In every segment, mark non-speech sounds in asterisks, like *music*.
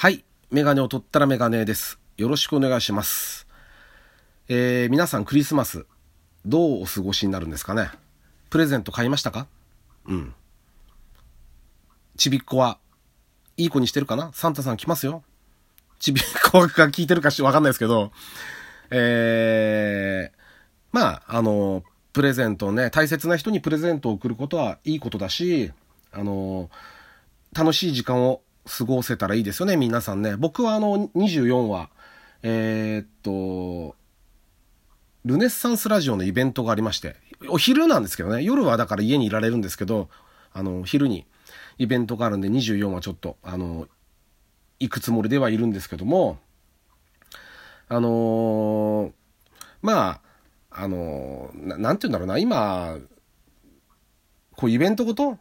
はい。メガネを取ったらメガネです。よろしくお願いします。えー、皆さんクリスマス、どうお過ごしになるんですかね？プレゼント買いましたか？うん。ちびっこは、いい子にしてるかな？サンタさん来ますよ。ちびっこが聞いてるかしわかんないですけど、えー、まあ、あの、プレゼントをね、大切な人にプレゼントを送ることはいいことだし、あの、楽しい時間を過ごせたらいいですよね、皆さんね。僕はあの、24話、えー、っと、ルネッサンスラジオのイベントがありまして、お昼なんですけどね、夜はだから家にいられるんですけど、あの、昼にイベントがあるんで24話ちょっと、あの、行くつもりではいるんですけども、あのーまあ、あのーななんて言うんだろうな、今、こうイベントごと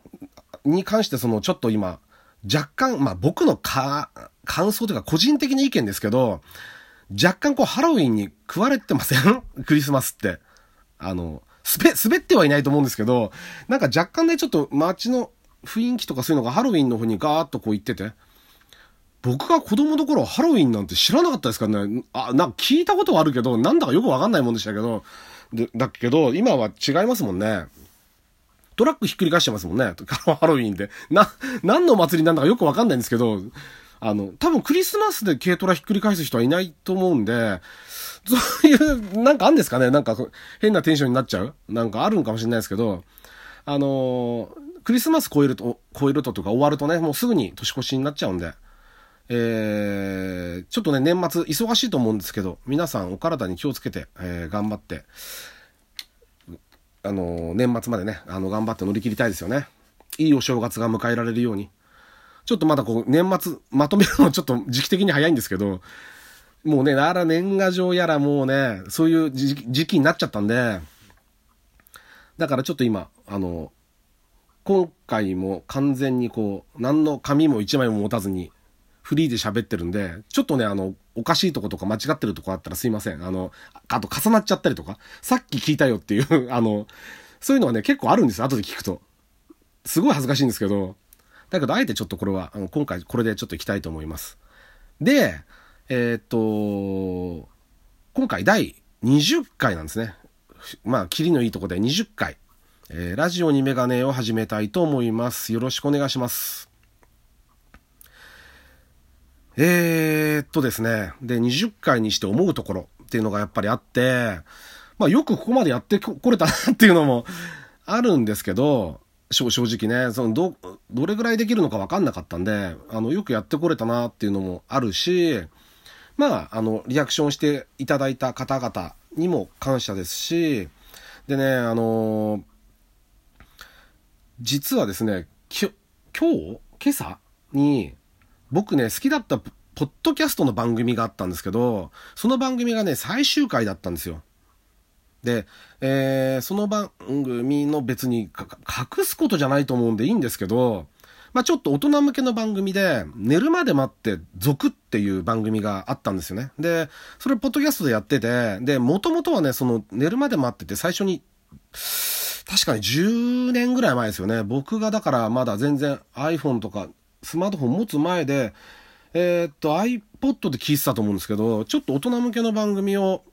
に関してそのちょっと今、若干、まあ僕のか、感想というか個人的な意見ですけど、若干こうハロウィンに食われてません？*laughs* クリスマスって。あの、すべ、滑ってはいないと思うんですけど、なんか若干ね、ちょっと街の雰囲気とかそういうのがハロウィンの方にガーッとこう行ってて、僕が子供の頃ハロウィンなんて知らなかったですからね。あ、なんか聞いたことはあるけど、なんだかよくわかんないもんでしたけど、だけど、今は違いますもんね。トラックひっくり返してますもんね。*laughs* ハロウィンで。な、何の祭りなんだかよくわかんないんですけど、あの、多分クリスマスで軽トラひっくり返す人はいないと思うんで、そういう、なんかあるんですかね？なんか変なテンションになっちゃう？なんかあるんかもしれないですけど、あのークリスマス超えると、超えるととか終わるとね、もうすぐに年越しになっちゃうんで、えー、ちょっとね、年末忙しいと思うんですけど、皆さんお体に気をつけて、えー、頑張って、あのー年末までね、あの、頑張って乗り切りたいですよね。いいお正月が迎えられるように。ちょっとまだこう、年末まとめるのちょっと時期的に早いんですけど、もうね、なら年賀状やらもうね、そういう時時期になっちゃったんで、だからちょっと今、あの、今回も完全にこう、何の紙も一枚も持たずに、フリーで喋ってるんで、ちょっとね、あの、おかしいとことか間違ってるとこあったらすいません。あの、あと重なっちゃったりとか、さっき聞いたよっていう、*laughs* あの、そういうのはね、結構あるんですよ、後で聞くと。すごい恥ずかしいんですけど、だけど、あえてちょっとこれは、あの今回これでちょっといきたいと思います。で、えーっと、今回第20回なんですね。まあ、キリのいいとこで20回。えーラジオにメガネを始めたいと思います。よろしくお願いします。えー、っとですね。で、20回にして思うところっていうのがやっぱりあって、まあよくここまでやってこれたなっていうのもあるんですけど、正直ね、そのど、どれぐらいできるのか分かんなかったんで、あの、よくやってこれたなっていうのもあるし、まあ、あの、リアクションしていただいた方々にも感謝ですし、でね、あの実はですね、きょ今日？今朝に、僕ね、好きだったポッドキャストの番組があったんですけど、その番組がね、最終回だったんですよ。で、えーその番組の別に隠すことじゃないと思うんでいいんですけど、まあちょっと大人向けの番組で、寝るまで待って続っていう番組があったんですよね。で、それポッドキャストでやってて、で、もともとはね、その寝るまで待ってて最初に、確かに10年ぐらい前ですよね。僕がだからまだ全然 iPhone とかスマートフォン持つ前で、えーっと iPod で聞いてたと思うんですけど、ちょっと大人向けの番組を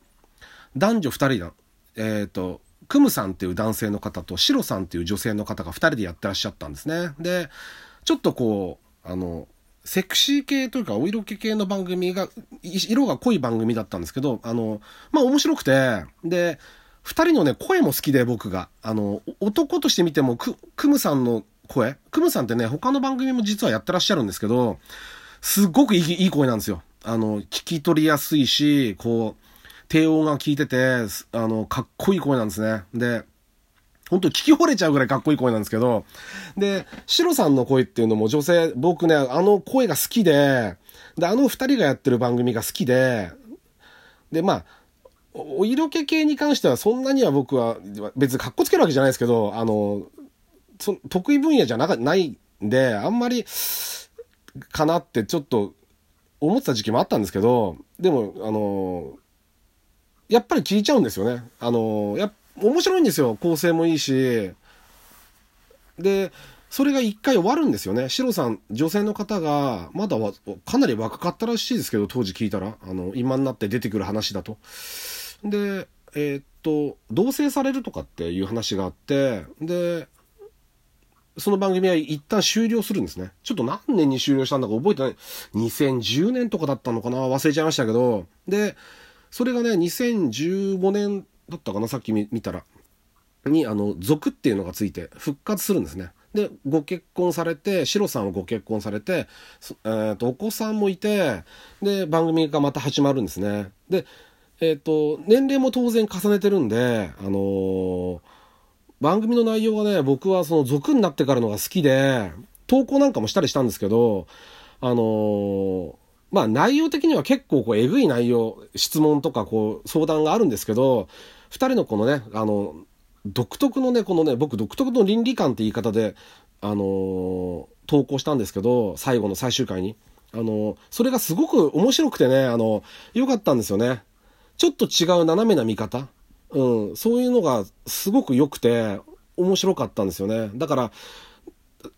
男女2人だ。えーっと、クムさんっていう男性の方とシロさんっていう女性の方が2人でやってらっしゃったんですね。で、ちょっとこう、あの、セクシー系というかお色気系の番組が、色が濃い番組だったんですけど、あの、まあ面白くて、で、二人のね、声も好きで僕が。あの、男として見ても、ク、クムさんの声？クムさんってね、他の番組も実はやってらっしゃるんですけど、すっごくいい、いい声なんですよ。あの、聞き取りやすいし、こう、低音が効いてて、あの、かっこいい声なんですね。で、本当聞き惚れちゃうぐらいかっこいい声なんですけど、で、シロさんの声っていうのも女性、僕ね、あの声が好きで、で、あの二人がやってる番組が好きで、で、まあ、お色気系に関してはそんなには僕は別に格好つけるわけじゃないですけど、あの、そ得意分野じゃなかないんで、あんまり、かなってちょっと思ってた時期もあったんですけど、でも、あの、やっぱり聞いちゃうんですよね。あの、や面白いんですよ。構成もいいし。で、それが一回終わるんですよね。シロさん、女性の方が、まだかなり若かったらしいですけど、当時聞いたら、あの、今になって出てくる話だと。で、えー、っと、同棲されるとかっていう話があって、で、その番組は一旦終了するんですね。ちょっと何年に終了したんだか覚えてない。2010年とかだったのかな忘れちゃいましたけど。で、それがね、2015年だったかなさっき見たら。に、あの、族っていうのがついて復活するんですね。で、ご結婚されて、シロさんはご結婚されて、えー、と、お子さんもいて、で、番組がまた始まるんですね。で、えっ、ー、と、年齢も当然重ねてるんで、あのー、番組の内容がね、僕はその族になってからのが好きで、投稿なんかもしたりしたんですけど、あのー、まあ内容的には結構こうえぐい内容、質問とかこう相談があるんですけど、二人のこのね、あの、独特のね、このね、僕独特の倫理観って言い方で、あのー、投稿したんですけど、最後の最終回に。あの、それがすごく面白くてね、あの、良かったんですよね。ちょっと違う斜めな見方。うん、そういうのがすごく良くて、面白かったんですよね。だから、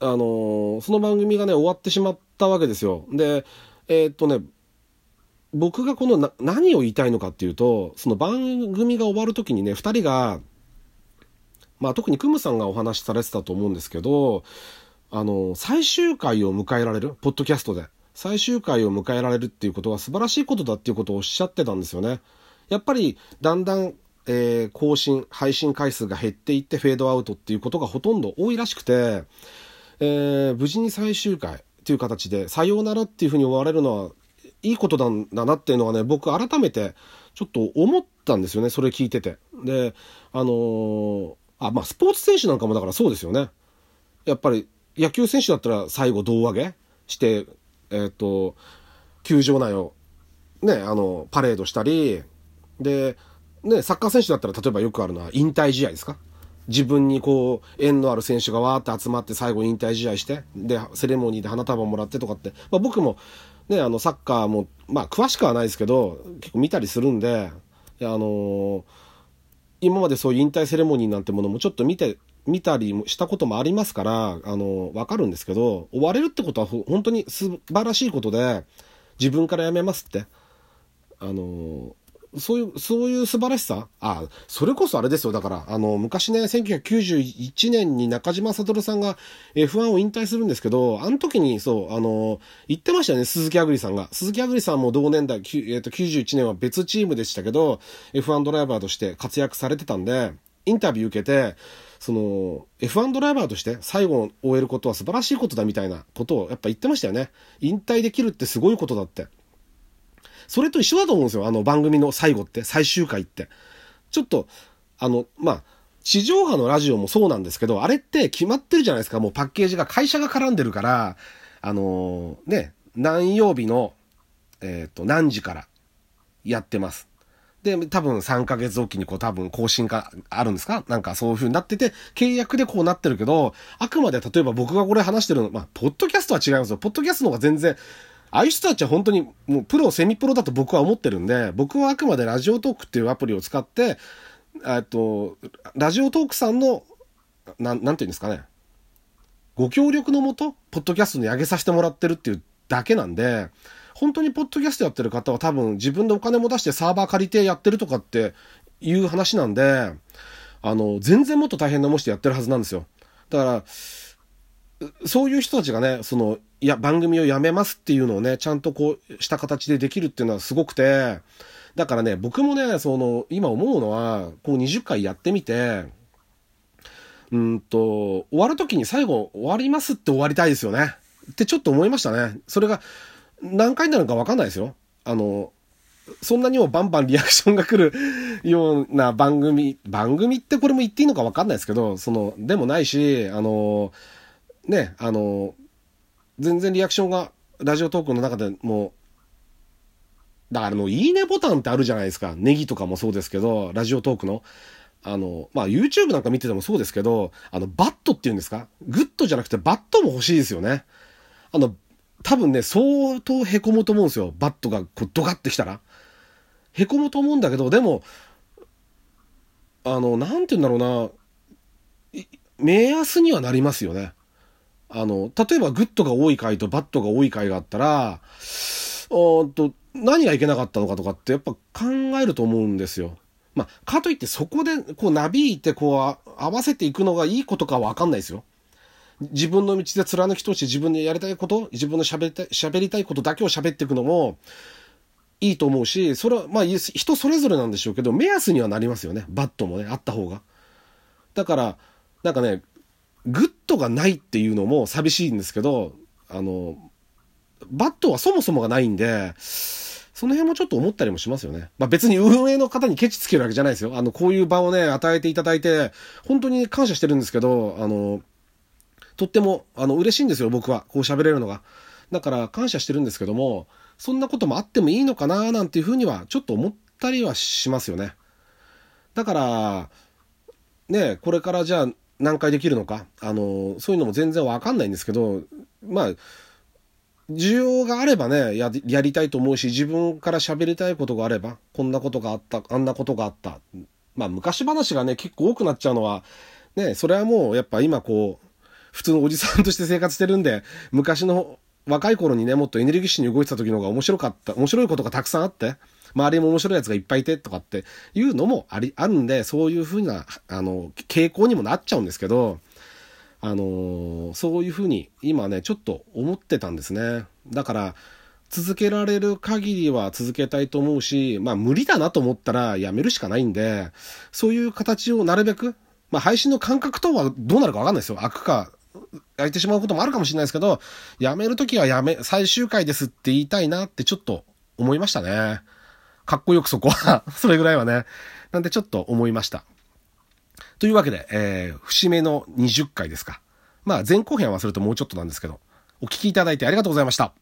あのー、その番組がね、終わってしまったわけですよ。で、えー、っとね、僕がこの何を言いたいのかっていうと、その番組が終わる時にね、二人が、まあ特にクムさんがお話しされてたと思うんですけど、あの、最終回を迎えられる、ポッドキャストで。最終回を迎えられるっていうことは素晴らしいことだっていうことをおっしゃってたんですよね。やっぱり、だんだん、えー、更新、配信回数が減っていってフェードアウトっていうことがほとんど多いらしくて、えー、無事に最終回っていう形で、さようならっていうふうに終われるのは、いいことなんだなっていうのはね、僕改めてちょっと思ったんですよね、それ聞いてて。で、あのー、あ、まあ、スポーツ選手なんかもだからそうですよね。やっぱり、野球選手だったら最後胴上げして、えっ、ー、と、球場内を、ね、あの、パレードしたり、で、ね、サッカー選手だったら例えばよくあるのは引退試合ですか？自分にこう、縁のある選手がわーって集まって最後引退試合して、で、セレモニーで花束もらってとかって、まあ僕も、ね、あの、サッカーも、まあ詳しくはないですけど、結構見たりするんで、あのー今までそういう引退セレモニーなんてものもちょっと見て、見たりしたこともありますから、あの、わかるんですけど、追われるってことは本当に素晴らしいことで、自分から辞めますって。あの、そういう、そういう素晴らしさ？あ、それこそあれですよ。だから、あの、昔ね、1991年に中島悟さんが F1 を引退するんですけど、あの時に、そう、あの、言ってましたよね、鈴木あぐりさんが。鈴木あぐりさんも同年代、えっ、ー、と、91年は別チームでしたけど、F1 ドライバーとして活躍されてたんで、インタビュー受けて、その、F1 ドライバーとして最後を終えることは素晴らしいことだみたいなことをやっぱ言ってましたよね。引退できるってすごいことだって。それと一緒だと思うんですよ。あの番組の最後って、最終回って。ちょっと、あの、まあ、地上波のラジオもそうなんですけど、あれって決まってるじゃないですか。もうパッケージが会社が絡んでるから、あのー、ね、何曜日の、えっ、ー、と、何時からやってます。で、多分3ヶ月おきにこう多分更新があるんですか？なんかそういう風になってて、契約でこうなってるけど、あくまで例えば僕がこれ話してるの、まあ、ポッドキャストは違いますよ。ポッドキャストの方が全然、ああいう人たちは本当にもうプロ、セミプロだと僕は思ってるんで、僕はあくまでラジオトークっていうアプリを使って、えっと、ラジオトークさんの、なん、なんていうんですかね。ご協力のもと、ポッドキャストに上げさせてもらってるっていうだけなんで、本当にポッドキャストやってる方は多分自分でお金も出してサーバー借りてやってるとかっていう話なんで、あの、全然もっと大変なもしてやってるはずなんですよ。だから、そういう人たちがね、その、いや、番組をやめますっていうのをね、ちゃんとこう、した形でできるっていうのはすごくて、だからね、僕もね、その、今思うのは、こう20回やってみて、うんと、終わる時に最後終わりますって終わりたいですよね。ってちょっと思いましたね。それが何回になるかわかんないですよ。あの、そんなにもバンバンリアクションが来るような番組、番組ってこれも言っていいのかわかんないですけど、その、でもないし、あの、ね、あの、全然リアクションがラジオトークの中でもだからの、いいねボタンってあるじゃないですか。ネギとかもそうですけど、ラジオトークの。あの、まあ、YouTube なんか見ててもそうですけど、あの、バッドっていうんですか？グッドじゃなくてバッドも欲しいですよね。あの、多分ね、相当凹むと思うんですよ。バッドがこうドカってきたら。凹むと思うんだけど、でも、あの、なんて言うんだろうな、目安にはなりますよね。あの、例えばグッドが多い回とバッドが多い回があったら、おっと、何がいけなかったのかとかってやっぱ考えると思うんですよ。まあ、かといってそこでこうなびいてこう合わせていくのがいいことかわかんないですよ。自分の道で貫き通して自分でやりたいこと、自分の喋りたい、喋りたいことだけを喋っていくのもいいと思うし、それはまあ人それぞれなんでしょうけど、目安にはなりますよね。バッドもね、あった方が。だから、なんかね、グッドがないっていうのも寂しいんですけど、あの、バッドはそもそもがないんで、その辺もちょっと思ったりもしますよね。まあ別に運営の方にケチつけるわけじゃないですよ。あの、こういう場をね、与えていただいて、本当に感謝してるんですけど、あの、とっても、あの、嬉しいんですよ、僕は。こう喋れるのが。だから感謝してるんですけども、そんなこともあってもいいのかななんていうふうには、ちょっと思ったりはしますよね。だから、ね、これからじゃあ何回できるのか、あの、そういうのも全然わかんないんですけど、まあ、需要があればねや、やりたいと思うし、自分から喋りたいことがあれば、こんなことがあった、あんなことがあった。まあ、昔話がね、結構多くなっちゃうのは、ね、それはもう、やっぱ今こう、普通のおじさんとして生活してるんで、昔の若い頃にね、もっとエネルギッシュに動いてた時の方が面白かった、面白いことがたくさんあって、周りも面白いやつがいっぱいいてとかっていうのもあり、あるんで、そういうふうな、あの、傾向にもなっちゃうんですけど、あの、そういうふうに今ね、ちょっと思ってたんですね。だから、続けられる限りは続けたいと思うし、まあ無理だなと思ったらやめるしかないんで、そういう形をなるべく、まあ配信の感覚とはどうなるかわかんないですよ。開くか、開いてしまうこともあるかもしれないですけど、やめるときはやめ、最終回ですって言いたいなってちょっと思いましたね。かっこよくそこは *laughs* それぐらいはね。なんでちょっと思いました。というわけで、えー、節目の20回ですか。まあ前後編は忘れるともうちょっとなんですけど、お聴きいただいてありがとうございました。